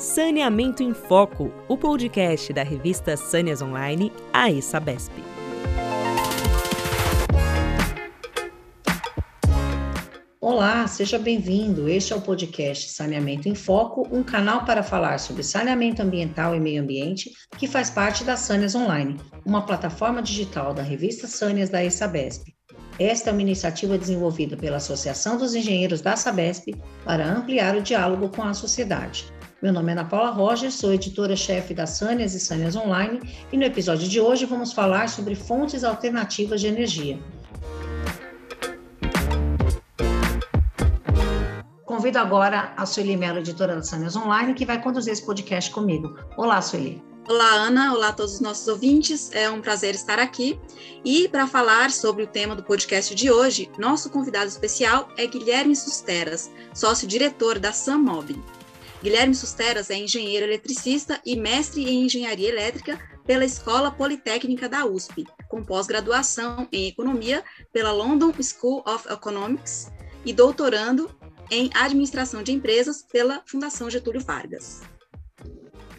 Saneamento em Foco, o podcast da revista Sâneas Online, a ESABESP. Olá, seja bem-vindo. Este é o podcast Saneamento em Foco, um canal para falar sobre saneamento ambiental e meio ambiente que faz parte da Sâneas Online, uma plataforma digital da revista Sâneas da ESABESP. Esta é uma iniciativa desenvolvida pela Associação dos Engenheiros da Sabesp para ampliar o diálogo com a sociedade. Meu nome é Ana Paula Rogers, sou editora-chefe da Sânias e Sânias Online e no episódio de hoje vamos falar sobre fontes alternativas de energia. Convido agora a Sueli Mello, editora da Sânias Online, que vai conduzir esse podcast comigo. Olá, Sueli. Olá, Ana. Olá a todos os nossos ouvintes. É um prazer estar aqui. E para falar sobre o tema do podcast de hoje, nosso convidado especial é Guilherme Susteras, sócio-diretor da SAMOB. Guilherme Susteras é engenheiro eletricista e mestre em engenharia elétrica pela Escola Politécnica da USP, com pós-graduação em economia pela London School of Economics e doutorando em administração de empresas pela Fundação Getúlio Vargas.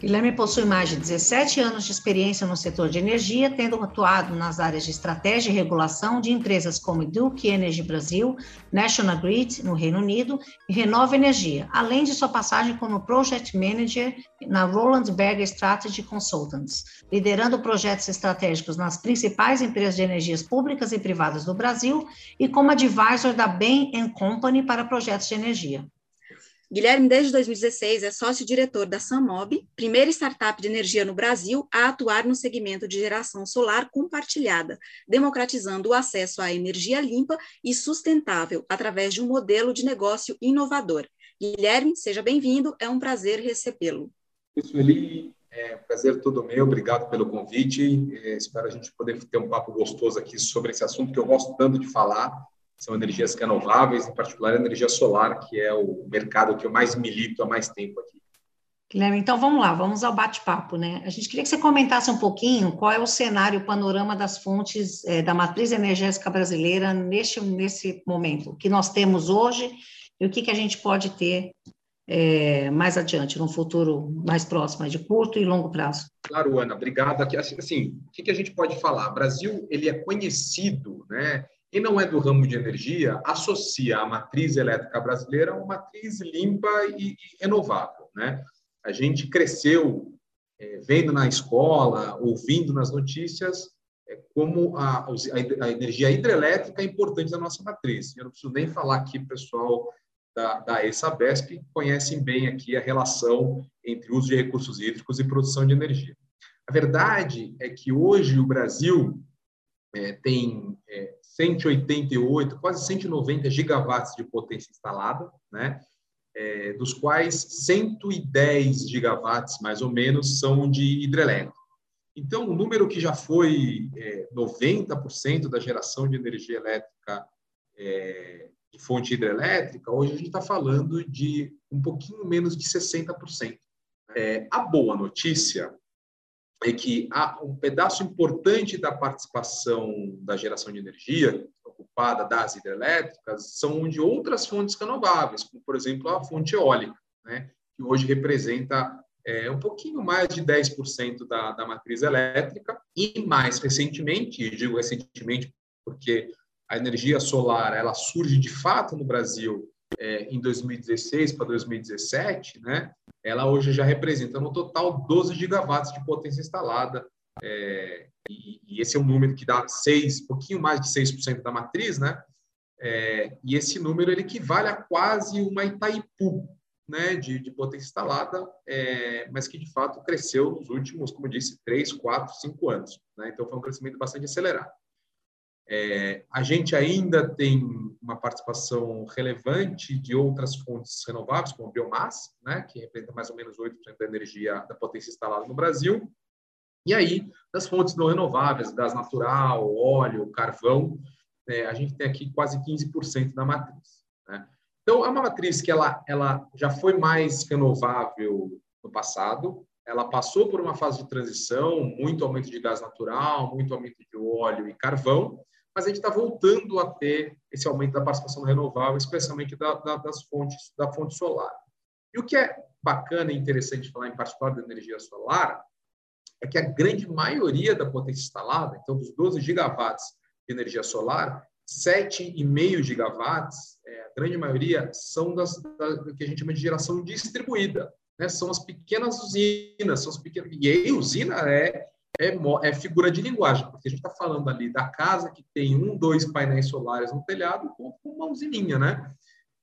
Guilherme possui mais de 17 anos de experiência no setor de energia, tendo atuado nas áreas de estratégia e regulação de empresas como Duke Energy Brasil, National Grid, no Reino Unido, e Renova Energia, além de sua passagem como Project Manager na Roland Berger Strategy Consultants, liderando projetos estratégicos nas principais empresas de energias públicas e privadas do Brasil e como advisor da Bain Company para projetos de energia. Guilherme, desde 2016, é sócio-diretor da Samob, primeira startup de energia no Brasil a atuar no segmento de geração solar compartilhada, democratizando o acesso à energia limpa e sustentável através de um modelo de negócio inovador. Guilherme, seja bem-vindo, é um prazer recebê-lo. Sueli, é um prazer todo meu, obrigado pelo convite. É, espero a gente poder ter um papo gostoso aqui sobre esse assunto que eu gosto tanto de falar são energias renováveis, em particular a energia solar, que é o mercado que eu mais milito há mais tempo aqui. Guilherme, então vamos lá, vamos ao bate-papo, né? A gente queria que você comentasse um pouquinho qual é o cenário, o panorama das fontes é, da matriz energética brasileira neste, nesse momento, o que nós temos hoje e o que, que a gente pode ter é, mais adiante, no futuro mais próximo, de curto e longo prazo. Claro, Ana, obrigado. Assim, assim, o que, que a gente pode falar? O Brasil, ele é conhecido, né? Quem não é do ramo de energia associa a matriz elétrica brasileira a uma matriz limpa e, e renovável. Né? A gente cresceu é, vendo na escola, ouvindo nas notícias, é, como a, a, energia hidrelétrica é importante na nossa matriz. Eu não preciso nem falar aqui, pessoal da, da ESABESP conhecem bem aqui a relação entre uso de recursos hídricos e produção de energia. A verdade é que hoje o Brasil é, tem é, 188, quase 190 gigawatts de potência instalada, né? É, dos quais 110 gigawatts, mais ou menos, são de hidrelétrica. Então, o número que já foi é, 90% da geração de energia elétrica é, de fonte hidrelétrica, hoje a gente está falando de um pouquinho menos de 60%. É, a boa notícia é que há um pedaço importante da participação da geração de energia ocupada das hidrelétricas são de outras fontes renováveis, como, por exemplo, a fonte eólica, né, que hoje representa é, um pouquinho mais de 10% da, da matriz elétrica, e mais recentemente, digo recentemente porque a energia solar ela surge de fato no Brasil é, em 2016 para 2017, né, ela hoje já representa no total 12 gigawatts de potência instalada, é, e, e, esse é um número que dá seis, um pouquinho mais de 6% da matriz, né? É, e esse número ele equivale a quase uma Itaipu, né, de, de potência instalada, é, mas que de fato cresceu nos últimos, como disse, 3, 4, 5 anos. Né? Então foi um crescimento bastante acelerado. É, a gente ainda tem uma participação relevante de outras fontes renováveis, como a biomassa, né, que representa mais ou menos 8% da energia da potência instalada no Brasil. E aí, das fontes não renováveis, gás natural, óleo, carvão, é, a gente tem aqui quase 15% da matriz. Né? Então, é uma matriz que ela, ela já foi mais renovável no passado, ela passou por uma fase de transição, muito aumento de gás natural, muito aumento de óleo e carvão, mas a gente está voltando a ter esse aumento da participação renovável, especialmente da, da, das fontes da fonte solar. E o que é bacana e interessante falar em particular da energia solar é que a grande maioria da potência instalada, então dos 12 gigawatts de energia solar, 7,5 gigawatts, é, a grande maioria, são das, da, que a gente chama de geração distribuída. Né? São as pequenas usinas, são as pequenas... E aí, usina é, é, é figura de linguagem, porque a gente está falando ali da casa que tem um, dois painéis solares no telhado com, uma usininha, né?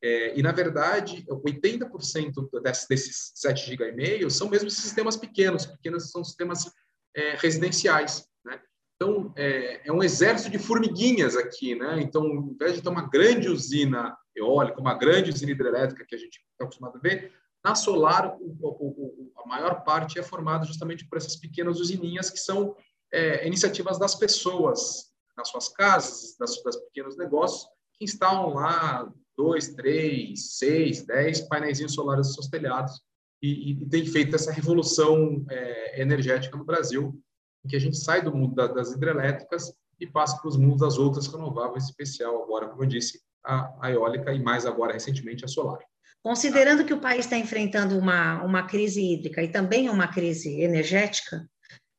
É, e, na verdade, 80% desses, desses 7 GB são mesmo sistemas pequenos, pequenos são sistemas é, residenciais. Né? Então, é, é, um exército de formiguinhas aqui. Né? Então, ao invés de ter uma grande usina eólica, uma grande usina hidrelétrica que a gente está acostumado a ver, na solar, o, o, a maior parte é formada justamente por essas pequenas usininhas que são é, iniciativas das pessoas, nas suas casas, das, das pequenos negócios, que instalam lá dois, três, seis, dez painéis solares nos seus telhados e, e, tem feito essa revolução é, energética no Brasil, em que a gente sai do mundo da, das hidrelétricas e passa para os mundos das outras renováveis, especial agora, como eu disse, a, a eólica e mais agora recentemente a solar. Considerando que o país está enfrentando uma, uma crise hídrica e também uma crise energética,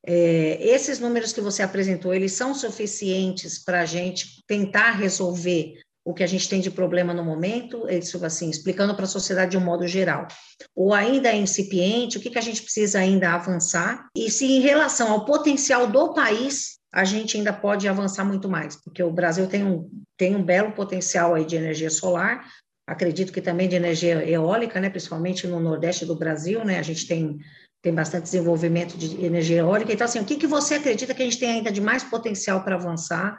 é, esses números que você apresentou, eles são suficientes para a gente tentar resolver o que a gente tem de problema no momento, isso assim, explicando para a sociedade de um modo geral, ou ainda é incipiente, o que, que a gente precisa ainda avançar, e se em relação ao potencial do país, a gente ainda pode avançar muito mais, porque o Brasil tem um, tem um belo potencial aí de energia solar, acredito que também de energia eólica, né, principalmente no nordeste do Brasil, né, a gente tem, tem bastante desenvolvimento de energia eólica, então assim, o que, que você acredita que a gente tem ainda de mais potencial para avançar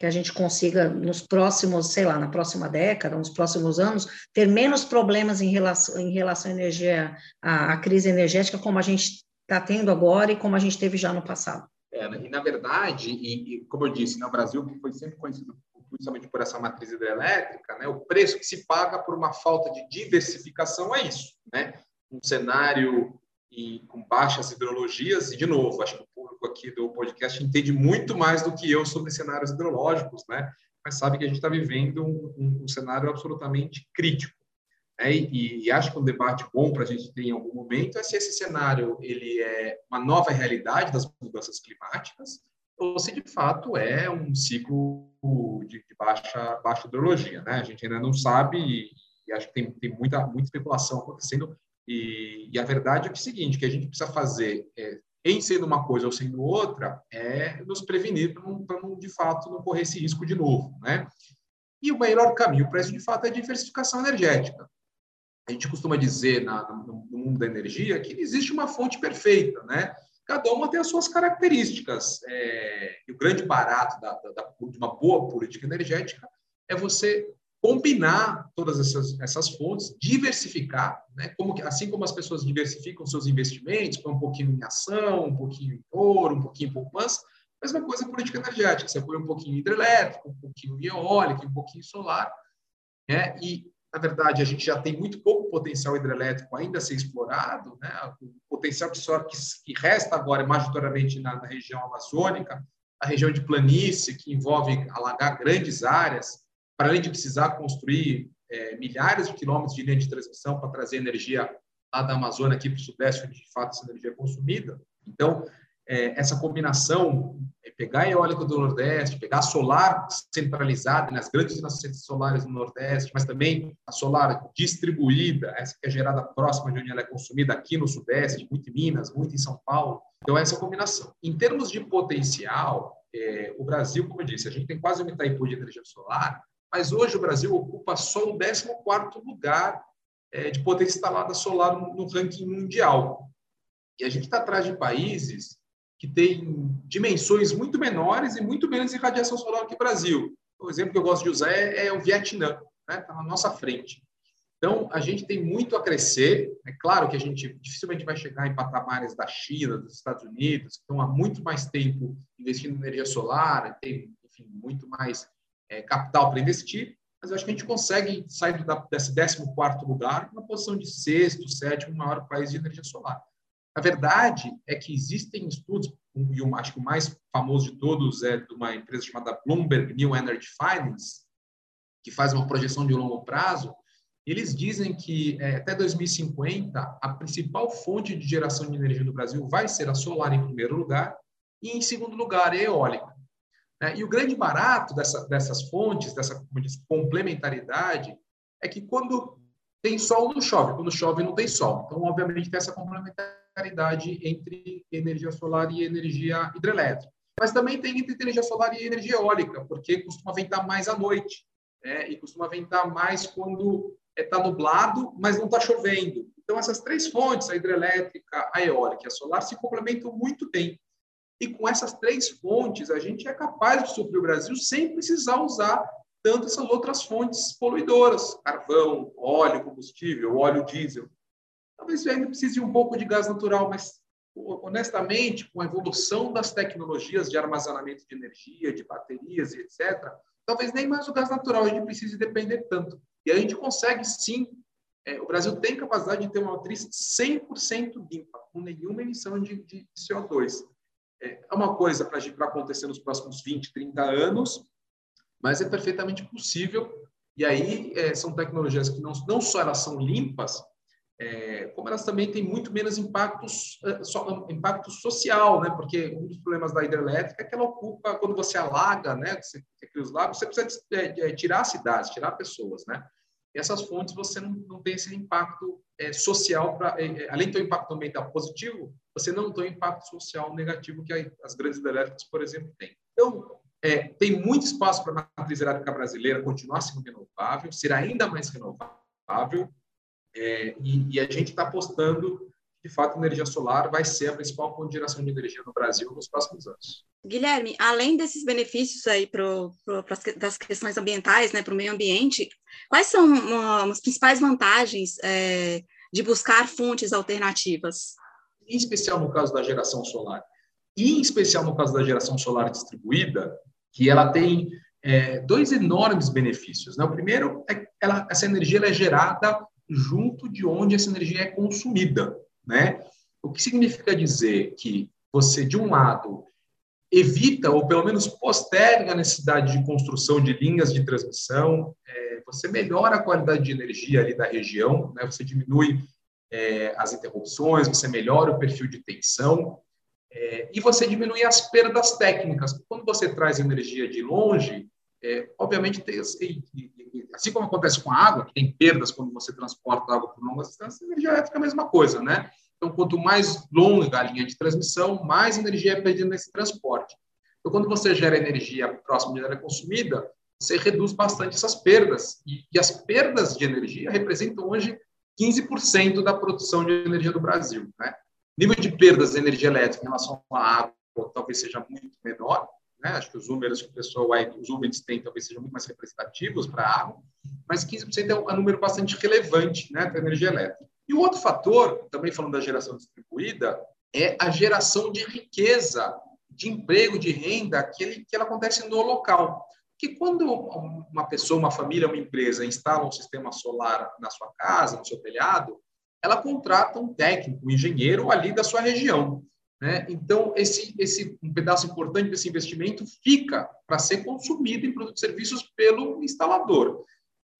que a gente consiga, nos próximos, sei lá, na próxima década, nos próximos anos, ter menos problemas em relação, em relação à energia, à, à crise energética, como a gente está tendo agora e como a gente teve já no passado. É, e, na verdade, e, e, como eu disse, né, Brasil foi sempre conhecido principalmente por essa matriz hidrelétrica, né, o preço que se paga por uma falta de diversificação é isso, né? Um cenário e com baixas hidrologias, e de novo, acho que público aqui do podcast entende muito mais do que eu sobre cenários hidrológicos, né? Mas sabe que a gente está vivendo um, um, cenário absolutamente crítico. Né? E, e, acho que um debate bom para a gente ter em algum momento é se esse cenário ele é uma nova realidade das mudanças climáticas ou se de fato é um ciclo de, de baixa, baixa hidrologia. Né? A gente ainda não sabe e, e acho que tem, tem muita, muita especulação acontecendo e, e, a verdade é, que é o seguinte, que a gente precisa fazer é, em sendo uma coisa ou sendo outra, é nos prevenir para não, de fato, não correr esse risco de novo, né? E o melhor caminho para isso, de fato, é a diversificação energética. A gente costuma dizer na, no mundo da energia que existe uma fonte perfeita, né? Cada uma tem as suas características. É, e o grande barato da, da, de uma boa política energética é você combinar todas essas, essas fontes, diversificar, né? como que, assim como as pessoas diversificam seus investimentos, põe um pouquinho em ação, um pouquinho em ouro, um pouquinho em poupança, mesma coisa política energética, você põe um pouquinho em hidrelétrico, um pouquinho em eólica, um pouquinho em solar, né? e, na verdade, a gente já tem muito pouco potencial hidrelétrico ainda a ser explorado, né? o potencial que, só, que, que resta agora é majoritariamente na, na região amazônica, a região de planície, que envolve alagar grandes áreas, para além de precisar construir é, milhares de quilômetros de linha de transmissão para trazer energia lá da Amazônia aqui para o Sudeste, onde de fato essa energia é consumida. Então, é, essa combinação, é pegar eólica do Nordeste, pegar solar centralizada nas grandes usinas solares no Nordeste, mas também a solar distribuída, essa que é gerada próxima de onde ela é consumida aqui no Sudeste, muito em Minas, muito em São Paulo. Então, essa combinação. Em termos de potencial, é, o Brasil, como eu disse, a gente tem quase um Itaipu de energia solar, mas hoje o Brasil ocupa só o 14º lugar é, de potência instalada solar no, no ranking mundial. E a gente está atrás de países que têm dimensões muito menores e muito menos em radiação solar que o Brasil. O exemplo que eu gosto de usar é, é o Vietnã, está né? Tá na nossa frente. Então, a gente tem muito a crescer. É claro que a gente dificilmente vai chegar em patamares da China, dos Estados Unidos, que estão há muito mais tempo investindo em energia solar, tem, enfim, muito mais é, capital para investir, mas eu acho que a gente consegue sair da, desse 14 lugar na posição de sexto, sétimo maior país de energia solar. A verdade é que existem estudos, e acho que o mais famoso de todos é de uma empresa chamada Bloomberg New Energy Finance, que faz uma projeção de longo prazo, Eles dizem que é, até 2050 a principal fonte de geração de energia do Brasil vai ser a solar em primeiro lugar e em segundo lugar a eólica. Né? E o grande barato dessa, dessas fontes, dessa complementaridade, é que quando tem sol, não chove. Quando chove, não tem sol. Então, obviamente, tem essa complementaridade entre energia solar e energia hidrelétrica. Mas também tem entre energia solar e energia eólica, porque costuma ventar mais à noite. Né? E costuma ventar mais quando está é, nublado, mas não está chovendo. Então, essas três fontes, a hidrelétrica, a eólica e a solar, se complementam muito bem. E com essas três fontes, a gente é capaz de suprir o Brasil sem precisar usar tanto essas outras fontes poluidoras, carvão, óleo, combustível, óleo diesel. Talvez ainda precise de um pouco de gás natural, mas honestamente, com a evolução das tecnologias de armazenamento de energia, de baterias e etc., talvez nem mais o gás natural a gente precise depender tanto. E a gente consegue sim, é, o Brasil tem capacidade de ter uma matriz 100% limpa, com nenhuma emissão de, de CO2. É, é uma coisa para acontecer nos próximos 20, 30 anos, mas é perfeitamente possível. E aí é, são tecnologias que não, não só elas são limpas, é, como elas também têm muito menos impactos, é, impacto social, né? Porque um dos problemas da hidrelétrica é que ela ocupa, quando você alaga, né? Você, você cria os lagos, você precisa é, tirar cidades, tirar pessoas, né? E essas fontes você não, não tem esse impacto é, social, pra, é, é, além do impacto ambiental positivo, você não tem o impacto social negativo que as grandes hidrelétricas, por exemplo, têm. Então, é, tem muito espaço para a matriz elétrica brasileira continuar sendo renovável, ser ainda mais renovável, é, e, e, a gente está apostando que, de fato, a energia solar vai ser a principal fonte de geração de energia no Brasil nos próximos anos. Guilherme, além desses benefícios aí pro, pro, das questões ambientais, né, para o meio ambiente, quais são uma, as principais vantagens é, de buscar fontes alternativas? Em especial no caso da geração solar, e em especial no caso da geração solar distribuída, que ela tem é, dois enormes benefícios. Né? O primeiro é que ela, essa energia é gerada junto de onde essa energia é consumida. Né? O que significa dizer que você, de um lado, evita ou pelo menos posterga a necessidade de construção de linhas de transmissão, é, você melhora a qualidade de energia ali da região, né? você diminui é, as interrupções, você melhora o perfil de tensão, é, e você diminui as perdas técnicas. Quando você traz energia de longe, é, obviamente, tem, assim, como acontece com a água, que tem perdas quando você transporta água por longas distâncias, a energia elétrica é a mesma coisa, né? Então, quanto mais longa a linha de transmissão, mais energia é perdida nesse transporte. Então, quando você gera energia próximo de área consumida, você reduz bastante essas perdas. E, e as perdas de energia representam hoje 15% da produção de energia do Brasil, né? nível de perdas de energia elétrica em relação à água talvez seja muito menor, né? Acho que os números que o pessoal os UBITs têm talvez sejam muito mais representativos para a água, mas 15% é um número bastante relevante, né, para a energia elétrica. E o outro fator, também falando da geração distribuída, é a geração de riqueza, de emprego, de renda, que, ele, que ela acontece no local. Que quando uma pessoa, uma família, uma empresa instala um sistema solar na sua casa, no seu telhado, ela contrata um técnico, um engenheiro ali da sua região. Né? Então, esse, esse um pedaço importante desse investimento fica para ser consumido em produtos e serviços pelo instalador.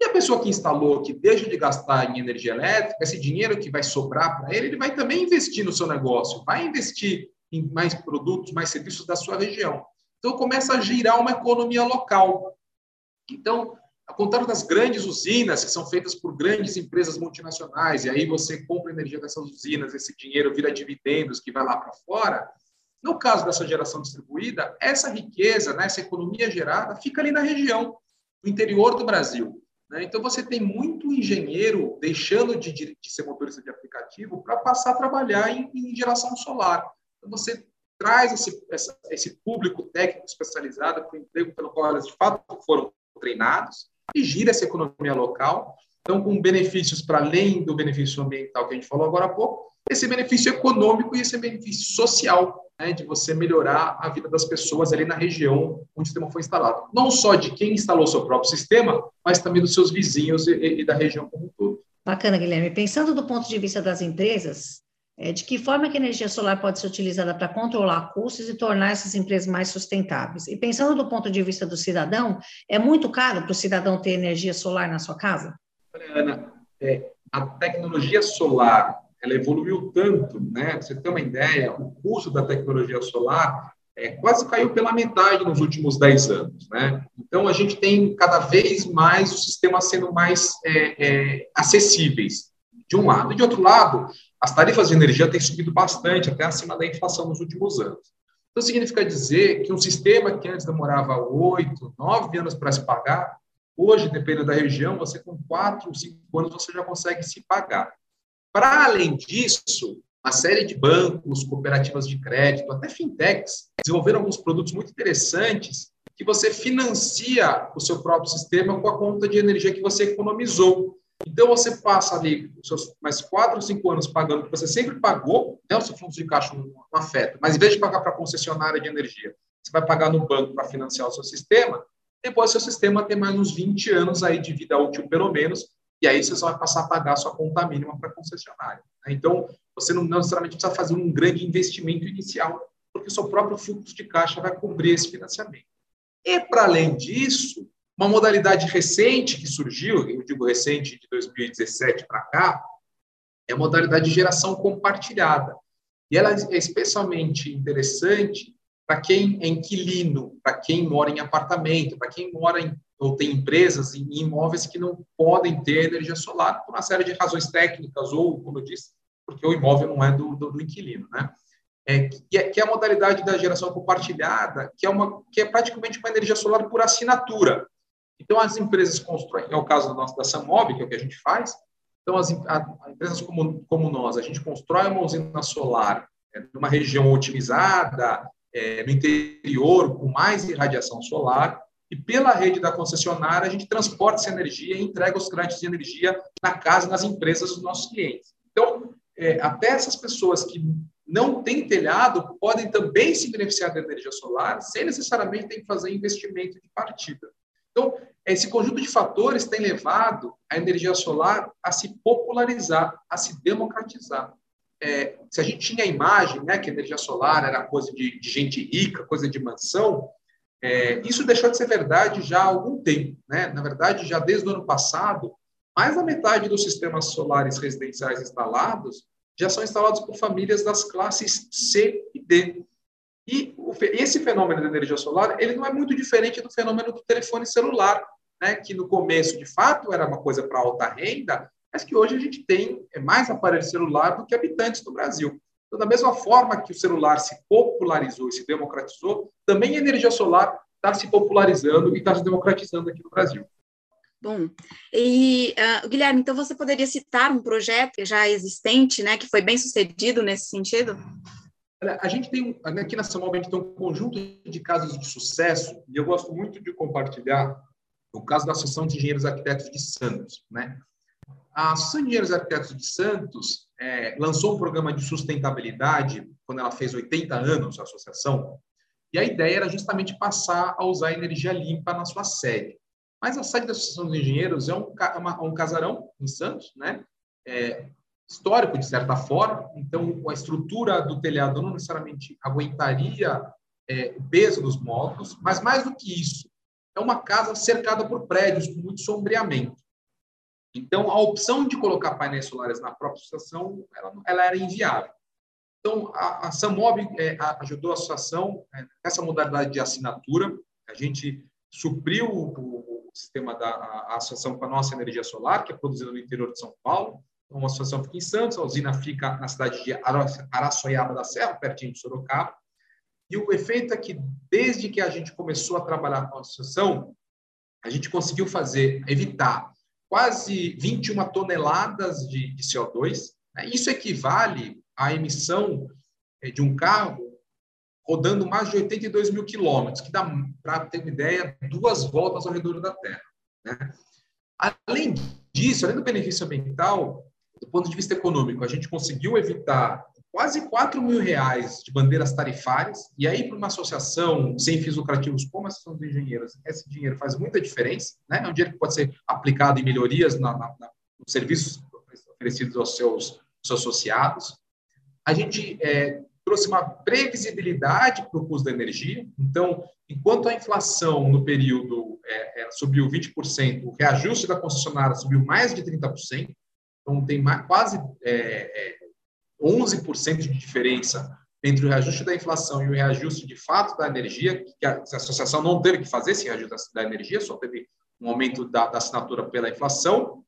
E a pessoa que instalou, que deixa de gastar em energia elétrica, esse dinheiro que vai sobrar para ele, ele vai também investir no seu negócio, vai investir em mais produtos, mais serviços da sua região. Então, começa a girar uma economia local. Então, ao contrário das grandes usinas, que são feitas por grandes empresas multinacionais, e aí você compra energia dessas usinas, esse dinheiro vira dividendos que vai lá para fora. No caso dessa geração distribuída, essa riqueza, né, essa economia gerada, fica ali na região, no interior do Brasil. Né? Então, você tem muito engenheiro deixando de, de, ser motorista de aplicativo para passar a trabalhar em, em geração solar. Então, você traz esse, essa, esse público técnico especializado para o emprego pelo qual eles de fato foram treinados e gira essa economia local. Então, com benefícios para além do benefício ambiental que a gente falou agora há pouco, esse benefício econômico e esse benefício social, né, de você melhorar a vida das pessoas ali na região onde o sistema foi instalado. Não só de quem instalou seu próprio sistema, mas também dos seus vizinhos e, e da região como um todo. Bacana, Guilherme. Pensando do ponto de vista das empresas, é, de que forma que a energia solar pode ser utilizada para controlar custos e tornar essas empresas mais sustentáveis? E pensando do ponto de vista do cidadão, é muito caro para o cidadão ter energia solar na sua casa? Ana, é, a tecnologia solar ela evoluiu tanto, né? Pra você ter uma ideia, o custo da tecnologia solar é, quase caiu pela metade nos últimos 10 anos, né? Então, a gente tem cada vez mais o sistema sendo mais é, é, acessíveis, de um lado. E, de outro lado, as tarifas de energia têm subido bastante, até acima da inflação nos últimos anos. Então, significa dizer que um sistema que antes demorava oito, nove anos para se pagar, hoje, dependendo da região, você com quatro, cinco anos, você já consegue se pagar. Para além disso, uma série de bancos, cooperativas de crédito, até fintechs, desenvolveram alguns produtos muito interessantes que você financia o seu próprio sistema com a conta de energia que você economizou. Então, você passa ali os seus mais quatro ou cinco anos pagando que você sempre pagou, né? o seu fluxo de caixa não, não afeta, mas em vez de pagar para a concessionária de energia, você vai pagar no banco para financiar o seu sistema, depois seu sistema tem mais uns 20 anos aí de vida útil, pelo menos, e aí você só vai passar a pagar a sua conta mínima para a concessionária. Né? Então, você não necessariamente precisa fazer um grande investimento inicial, porque o seu próprio fluxo de caixa vai cobrir esse financiamento. E, para além disso, uma modalidade recente que surgiu, eu digo recente de 2017 para cá, é a modalidade de geração compartilhada. E ela é especialmente interessante para quem é inquilino, para quem mora em apartamento, para quem mora em ou tem empresas em imóveis que não podem ter energia solar por uma série de razões técnicas ou, como eu disse, porque o imóvel não é do, do, do inquilino, né? É, que, é, que é a modalidade da geração compartilhada, que é, uma, que é praticamente uma energia solar por assinatura. Então, as empresas constroem, é o caso do nosso, da Samob, que é o que a gente faz. Então, as a, empresas como, como nós, a gente constrói uma usina solar é, numa região otimizada, é, no interior, com mais irradiação solar, e pela rede da concessionária, a gente transporta essa energia e entrega os créditos de energia na casa, nas empresas dos nossos clientes. Então, é, até essas pessoas que não têm telhado podem também se beneficiar da energia solar sem necessariamente ter que fazer investimento de partida. Então, esse conjunto de fatores tem levado a energia solar a se popularizar, a se democratizar. É, se a gente tinha a imagem né, que a energia solar era coisa de, de gente rica, coisa de mansão, é, isso deixou de ser verdade já há algum tempo. Né? Na verdade, já desde o ano passado, mais da metade dos sistemas solares residenciais instalados já são instalados por famílias das classes C e D. E esse fenômeno da energia solar ele não é muito diferente do fenômeno do telefone celular, né? que no começo, de fato, era uma coisa para alta renda, mas que hoje a gente tem é, mais aparelho celular do que habitantes do Brasil. Então, da mesma forma que o celular se popularizou e se democratizou, também a energia solar está se popularizando e está se democratizando aqui no Brasil. Bom, e uh, Guilherme, então você poderia citar um projeto já existente, né, que foi bem sucedido nesse sentido? A gente tem, aqui na Samuel, a gente tem um conjunto de casos de sucesso, e eu gosto muito de compartilhar o caso da Associação de Engenheiros Arquitetos de Santos. Né? A Associação de Engenheiros Arquitetos de Santos é, lançou um programa de sustentabilidade quando ela fez 80 anos, a associação, e a ideia era justamente passar a usar energia limpa na sua sede. Mas a sede da Associação dos Engenheiros é um, uma, um casarão em Santos, né? É, histórico, de certa forma, então a estrutura do telhado não necessariamente aguentaria é, o peso dos módulos, mas mais do que isso, é uma casa cercada por prédios com muito sombreamento. Então, a opção de colocar painéis solares na própria estação, ela, ela era inviável. Então, a, a Samob é, ajudou a associação é, modalidade de assinatura. A gente supriu o, o sistema da associação com a nossa energia solar, que é produzida no interior de São Paulo. Então, uma associação fica em Santos, a usina fica na cidade de Araçoiaba da Serra, pertinho de Sorocaba. E o efeito é que, desde que a gente começou a trabalhar com a associação, a gente conseguiu fazer, evitar quase 21 toneladas de, de CO2. Né? Isso equivale à emissão eh, de um carro rodando mais de 82 mil quilômetros, que dá, para ter uma ideia, duas voltas ao redor da Terra. Né? Além disso, além do benefício ambiental, do ponto de vista econômico, a gente conseguiu evitar quase 4 mil reais de bandeiras tarifárias, e aí para uma associação sem fins lucrativos como a Associação dos Engenheiros, esse dinheiro faz muita diferença, né? é um dinheiro que pode ser aplicado em melhorias na, na, na, nos serviços oferecidos aos seus, seus associados. A gente é, trouxe uma previsibilidade para o custo da energia, então enquanto a inflação no período é, é, subiu 20%, o reajuste da concessionária subiu mais de 30%, então tem mais, quase é, 11% de diferença entre o reajuste da inflação e o reajuste de fato da energia, que a, associação não teve que fazer esse reajuste da, energia, só teve um aumento da, da assinatura pela inflação.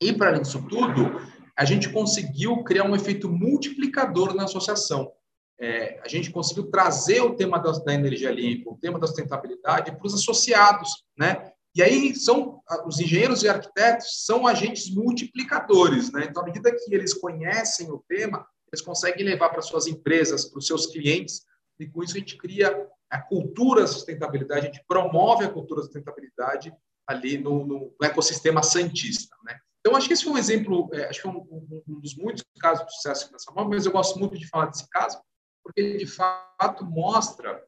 E, para além disso tudo, a gente conseguiu criar um efeito multiplicador na associação. É, a gente conseguiu trazer o tema da, da energia limpa, o tema da sustentabilidade para os associados, né? E aí são os engenheiros e arquitetos são agentes multiplicadores, né? Então, à medida que eles conhecem o tema, eles conseguem levar para suas empresas, para os seus clientes, e com isso a gente cria a cultura da sustentabilidade, a gente promove a cultura da sustentabilidade ali no, no, ecossistema santista, né? Então, acho que esse foi um exemplo, é, acho que foi um, um, um, dos muitos casos de sucesso nessa mão, mas eu gosto muito de falar desse caso, porque ele, de fato, mostra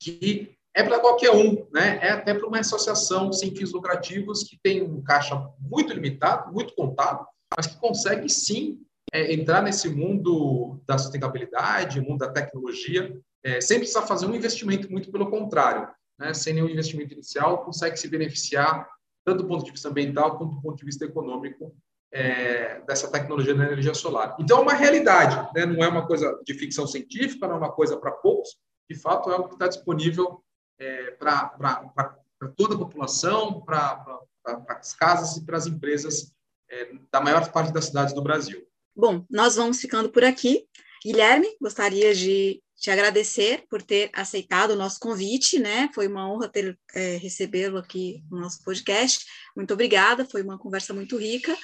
que é para qualquer um, né? É até para uma associação sem fins lucrativos que tem um caixa muito limitado, muito contado, mas que consegue sim é, entrar nesse mundo da sustentabilidade, mundo da tecnologia, é, sem precisar fazer um investimento, muito pelo contrário, né? Sem nenhum investimento inicial, consegue se beneficiar tanto do ponto de vista ambiental quanto do ponto de vista econômico é, dessa tecnologia da energia solar. Então, é uma realidade, né? não é uma coisa de ficção científica, não é uma coisa para poucos, de fato, é algo que está disponível é, para toda a população, para as casas e para as empresas é, da maior parte das cidades do Brasil. Bom, nós vamos ficando por aqui. Guilherme, gostaria de te agradecer por ter aceitado o nosso convite, né? Foi uma honra ter é, recebê-lo aqui no nosso podcast. Muito obrigada, foi uma conversa muito rica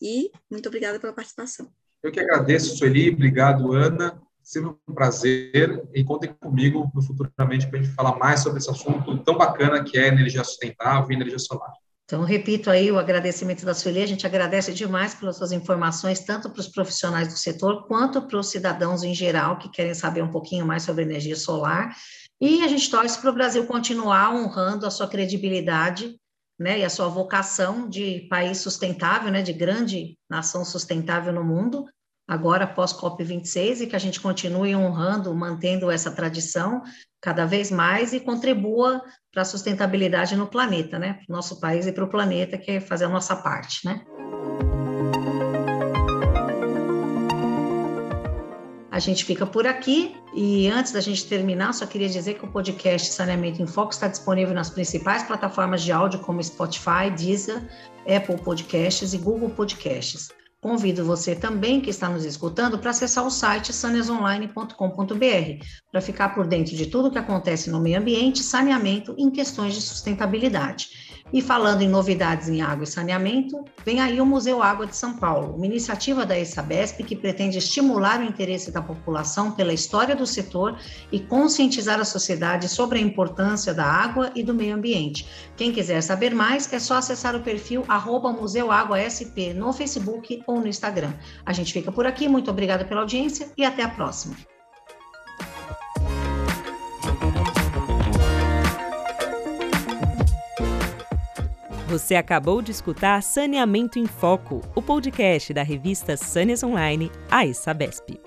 e muito obrigada pela participação. Eu que agradeço, Sueli, obrigado, Ana. Sempre um prazer e contem comigo futuramente para a gente falar mais sobre esse assunto tão bacana que é energia sustentável e energia solar. Então, repito aí o agradecimento da Sueli, a gente agradece demais pelas suas informações, tanto para os profissionais do setor, quanto para os cidadãos em geral, que querem saber um pouquinho mais sobre energia solar, e a gente torce para o Brasil continuar honrando a sua credibilidade, né, e a sua vocação de país sustentável, né, de grande nação sustentável no mundo, agora pós COP26 e que a gente continue honrando, mantendo essa tradição cada vez mais e contribua para a sustentabilidade no planeta, né? Para o nosso país e para o planeta, que é fazer a nossa parte, né? A gente fica por aqui e antes da gente terminar, só queria dizer que o podcast Saneamento em Foco está disponível nas principais plataformas de áudio como Spotify, Deezer, Apple Podcasts e Google Podcasts. Convido você também que está nos escutando para acessar o site saneasonline.com.br para ficar por dentro de tudo o que acontece no meio ambiente, saneamento e em questões de sustentabilidade. E falando em novidades em água e saneamento, vem aí o Museu Água de São Paulo, uma iniciativa da ESABESP que pretende estimular o interesse da população pela história do setor e conscientizar a sociedade sobre a importância da água e do meio ambiente. Quem quiser saber mais, é só acessar o perfil arroba Museu Água SP no Facebook ou no Instagram. A gente fica por aqui, muito obrigada pela audiência e até a próxima. Você acabou de escutar Saneamento em Foco, o podcast da revista Sâneas Online, a Sabesp.